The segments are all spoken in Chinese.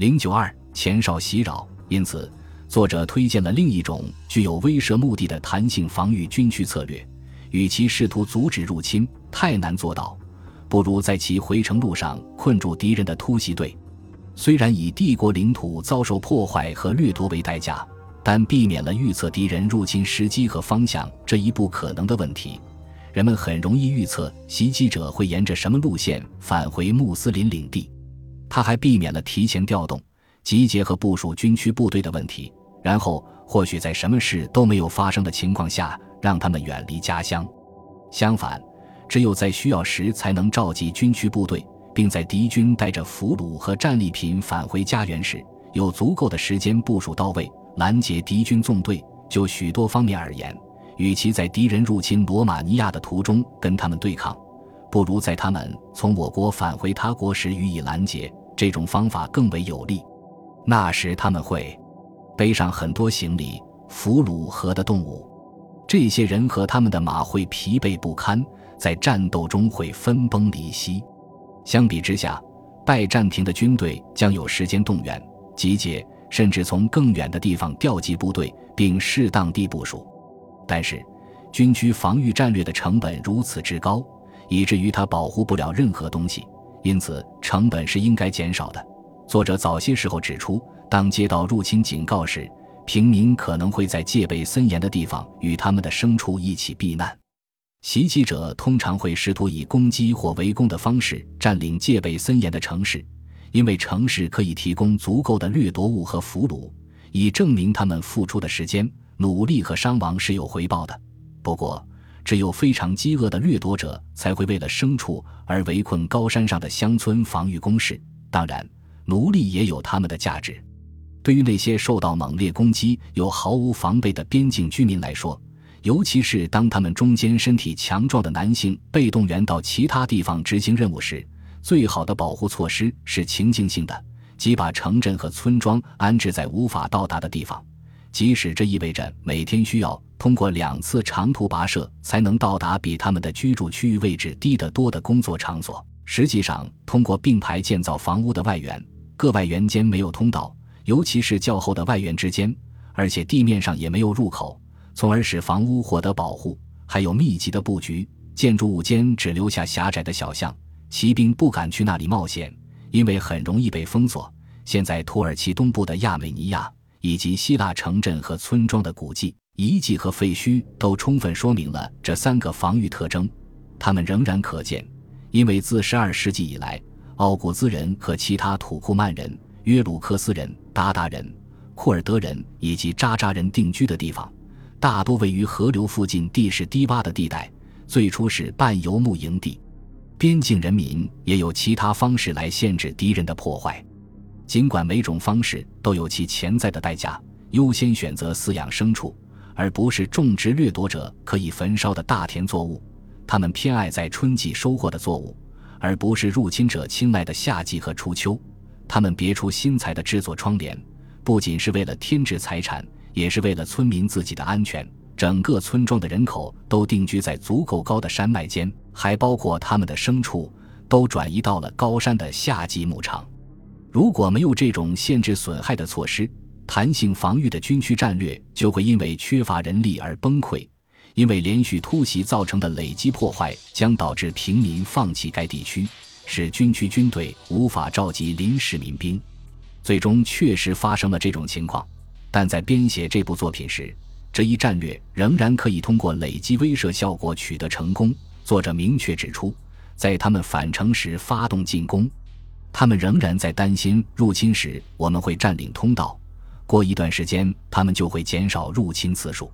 零九二前哨袭扰，因此作者推荐了另一种具有威慑目的的弹性防御军区策略。与其试图阻止入侵太难做到，不如在其回程路上困住敌人的突袭队。虽然以帝国领土遭受破坏和掠夺为代价，但避免了预测敌人入侵时机和方向这一不可能的问题。人们很容易预测袭击者会沿着什么路线返回穆斯林领地。他还避免了提前调动、集结和部署军区部队的问题，然后或许在什么事都没有发生的情况下，让他们远离家乡。相反，只有在需要时才能召集军区部队，并在敌军带着俘虏和战利品返回家园时，有足够的时间部署到位，拦截敌军纵队。就许多方面而言，与其在敌人入侵罗马尼亚的途中跟他们对抗，不如在他们从我国返回他国时予以拦截。这种方法更为有利。那时他们会背上很多行李、俘虏和的动物，这些人和他们的马会疲惫不堪，在战斗中会分崩离析。相比之下，拜占庭的军队将有时间动员、集结，甚至从更远的地方调集部队，并适当地部署。但是，军区防御战略的成本如此之高，以至于它保护不了任何东西。因此，成本是应该减少的。作者早些时候指出，当接到入侵警告时，平民可能会在戒备森严的地方与他们的牲畜一起避难。袭击者通常会试图以攻击或围攻的方式占领戒备森严的城市，因为城市可以提供足够的掠夺物和俘虏，以证明他们付出的时间、努力和伤亡是有回报的。不过，只有非常饥饿的掠夺者才会为了牲畜而围困高山上的乡村防御工事。当然，奴隶也有他们的价值。对于那些受到猛烈攻击又毫无防备的边境居民来说，尤其是当他们中间身体强壮的男性被动员到其他地方执行任务时，最好的保护措施是情境性的，即把城镇和村庄安置在无法到达的地方。即使这意味着每天需要通过两次长途跋涉才能到达比他们的居住区域位置低得多的工作场所，实际上通过并排建造房屋的外缘，各外缘间没有通道，尤其是较厚的外缘之间，而且地面上也没有入口，从而使房屋获得保护。还有密集的布局，建筑物间只留下狭窄的小巷，骑兵不敢去那里冒险，因为很容易被封锁。现在土耳其东部的亚美尼亚。以及希腊城镇和村庄的古迹、遗迹和废墟都充分说明了这三个防御特征。它们仍然可见，因为自十二世纪以来，奥古兹人和其他土库曼人、约鲁克斯人、鞑靼人、库尔德人以及扎扎人定居的地方，大多位于河流附近地势低洼的地带，最初是半游牧营地。边境人民也有其他方式来限制敌人的破坏。尽管每种方式都有其潜在的代价，优先选择饲养牲畜，而不是种植掠夺者可以焚烧的大田作物。他们偏爱在春季收获的作物，而不是入侵者青睐的夏季和初秋。他们别出心裁地制作窗帘，不仅是为了添置财产，也是为了村民自己的安全。整个村庄的人口都定居在足够高的山脉间，还包括他们的牲畜都转移到了高山的夏季牧场。如果没有这种限制损害的措施，弹性防御的军区战略就会因为缺乏人力而崩溃。因为连续突袭造成的累积破坏将导致平民放弃该地区，使军区军队无法召集临时民兵。最终确实发生了这种情况，但在编写这部作品时，这一战略仍然可以通过累积威慑效果取得成功。作者明确指出，在他们返程时发动进攻。他们仍然在担心入侵时我们会占领通道，过一段时间他们就会减少入侵次数。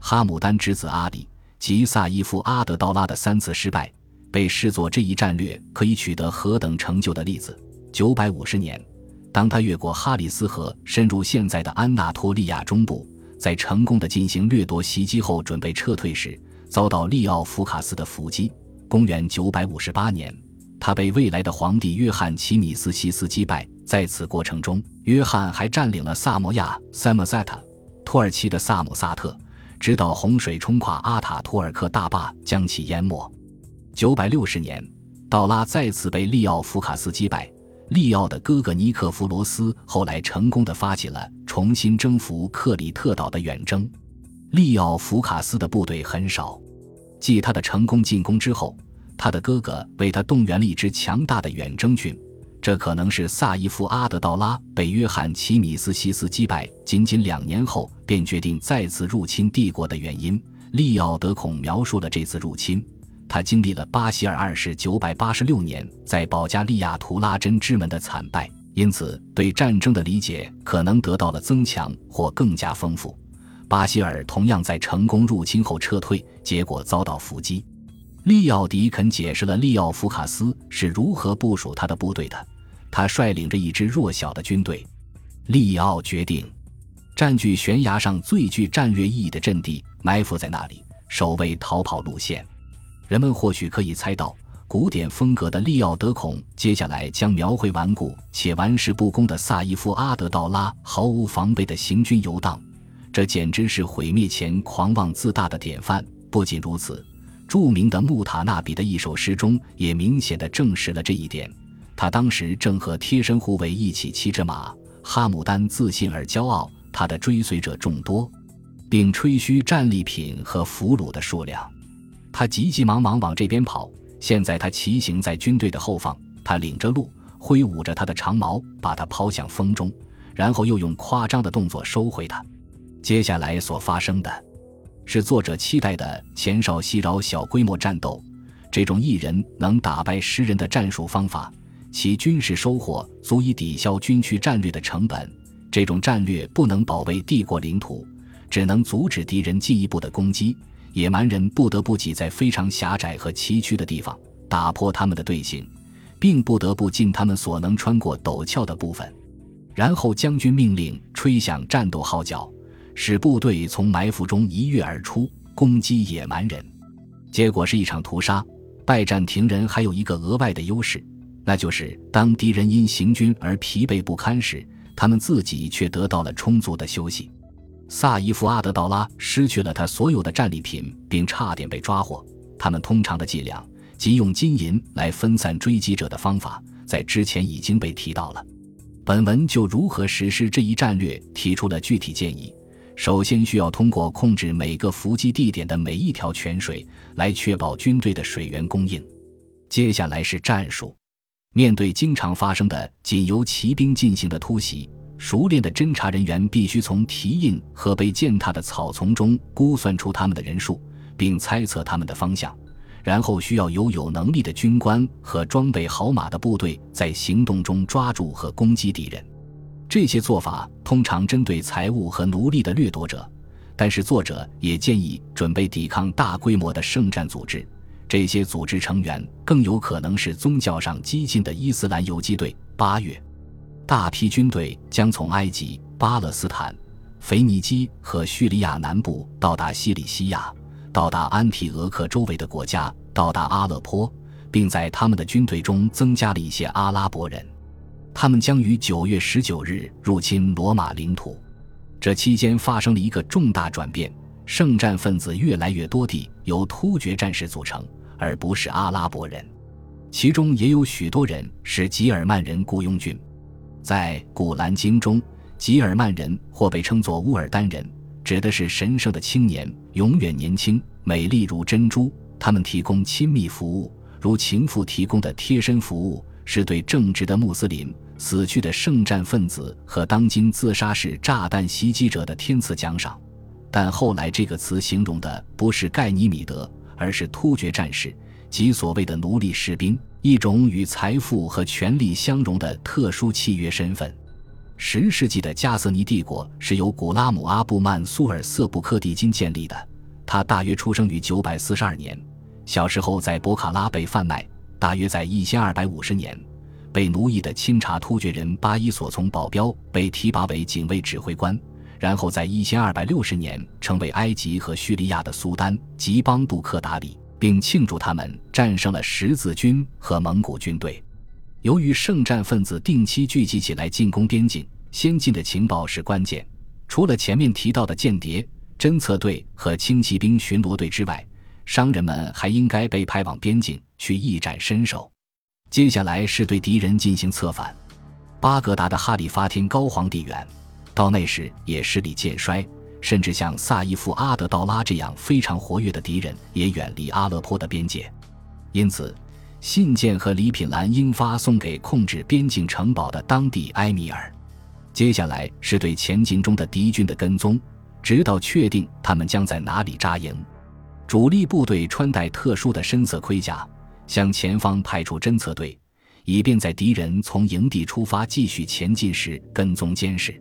哈姆丹之子阿里及萨伊夫阿德道拉的三次失败，被视作这一战略可以取得何等成就的例子。九百五十年，当他越过哈里斯河，深入现在的安纳托利亚中部，在成功的进行掠夺袭击后准备撤退时，遭到利奥福卡斯的伏击。公元九百五十八年。他被未来的皇帝约翰·齐米斯西斯击败，在此过程中，约翰还占领了萨摩亚 s a m o s t a、土耳其的萨姆萨特，直到洪水冲垮阿塔图尔克大坝，将其淹没。960年，道拉再次被利奥福卡斯击败，利奥的哥哥尼克弗罗斯后来成功的发起了重新征服克里特岛的远征。利奥福卡斯的部队很少，继他的成功进攻之后，他的哥哥为他动员了一支强大的远征军。这可能是萨伊夫阿德道拉被约翰齐米斯西斯击败，仅仅两年后便决定再次入侵帝国的原因。利奥德孔描述了这次入侵。他经历了巴希尔二世九百八十六年在保加利亚图拉真之门的惨败，因此对战争的理解可能得到了增强或更加丰富。巴希尔同样在成功入侵后撤退，结果遭到伏击。利奥迪肯解释了利奥福卡斯是如何部署他的部队的。他率领着一支弱小的军队，利奥决定占据悬崖上最具战略意义的阵地，埋伏在那里，守卫逃跑路线。人们或许可以猜到，古典风格的利奥德孔接下来将描绘顽固且玩世不恭的萨伊夫阿德道拉毫无防备的行军游荡，这简直是毁灭前狂妄自大的典范。不仅如此，著名的穆塔纳比的一首诗中也明显的证实了这一点。他当时正和贴身护卫一起骑着马，哈姆丹自信而骄傲，他的追随者众多，并吹嘘战利品和俘虏的数量。他急急忙忙往这边跑。现在他骑行在军队的后方，他领着路，挥舞着他的长矛，把他抛向风中，然后又用夸张的动作收回他。接下来所发生的，是作者期待的前哨袭扰小规模战斗。这种一人能打败十人的战术方法，其军事收获足以抵消军区战略的成本。这种战略不能保卫帝国领土，只能阻止敌人进一步的攻击。野蛮人不得不挤在非常狭窄和崎岖的地方，打破他们的队形，并不得不尽他们所能穿过陡峭的部分。然后将军命令吹响战斗号角，使部队从埋伏中一跃而出，攻击野蛮人。结果是一场屠杀。拜占庭人还有一个额外的优势，那就是当敌人因行军而疲惫不堪时，他们自己却得到了充足的休息。萨伊夫阿德道拉失去了他所有的战利品，并差点被抓获。他们通常的伎俩，即用金银来分散追击者的方法，在之前已经被提到了。本文就如何实施这一战略提出了具体建议。首先，需要通过控制每个伏击地点的每一条泉水，来确保军队的水源供应。接下来是战术。面对经常发生的仅由骑兵进行的突袭。熟练的侦察人员必须从蹄印和被践踏的草丛中估算出他们的人数，并猜测他们的方向。然后需要由有能力的军官和装备好马的部队在行动中抓住和攻击敌人。这些做法通常针对财物和奴隶的掠夺者，但是作者也建议准备抵抗大规模的圣战组织。这些组织成员更有可能是宗教上激进的伊斯兰游击队。八月。大批军队将从埃及、巴勒斯坦、腓尼基和叙利亚南部到达西里西亚，到达安提俄克周围的国家，到达阿勒颇，并在他们的军队中增加了一些阿拉伯人。他们将于九月十九日入侵罗马领土。这期间发生了一个重大转变：圣战分子越来越多地由突厥战士组成，而不是阿拉伯人，其中也有许多人是吉尔曼人雇佣军。在《古兰经》中，吉尔曼人或被称作乌尔丹人，指的是神圣的青年，永远年轻、美丽如珍珠。他们提供亲密服务，如情妇提供的贴身服务，是对正直的穆斯林、死去的圣战分子和当今自杀式炸弹袭击者的天赐奖赏。但后来这个词形容的不是盖尼米德，而是突厥战士。即所谓的奴隶士兵，一种与财富和权力相融的特殊契约身份。十世纪的加瑟尼帝国是由古拉姆阿布曼苏尔瑟布克蒂金建立的。他大约出生于九百四十二年，小时候在博卡拉被贩卖。大约在一千二百五十年，被奴役的钦察突厥人巴伊索从保镖被提拔为警卫指挥官，然后在一千二百六十年成为埃及和叙利亚的苏丹吉邦杜克达里。并庆祝他们战胜了十字军和蒙古军队。由于圣战分子定期聚集起来进攻边境，先进的情报是关键。除了前面提到的间谍、侦测队和轻骑兵巡逻队之外，商人们还应该被派往边境去一展身手。接下来是对敌人进行策反。巴格达的哈里发天高皇帝远，到那时也势力渐衰，甚至像萨伊夫阿德道拉这样非常活跃的敌人也远离阿勒颇的边界。因此，信件和礼品栏应发送给控制边境城堡的当地埃米尔。接下来是对前进中的敌军的跟踪，直到确定他们将在哪里扎营。主力部队穿戴特殊的深色盔甲，向前方派出侦测队。以便在敌人从营地出发继续前进时跟踪监视。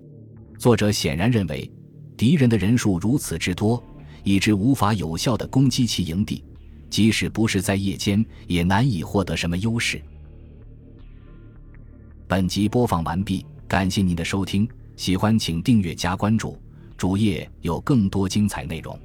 作者显然认为，敌人的人数如此之多，以致无法有效地攻击其营地，即使不是在夜间，也难以获得什么优势。本集播放完毕，感谢您的收听，喜欢请订阅加关注，主页有更多精彩内容。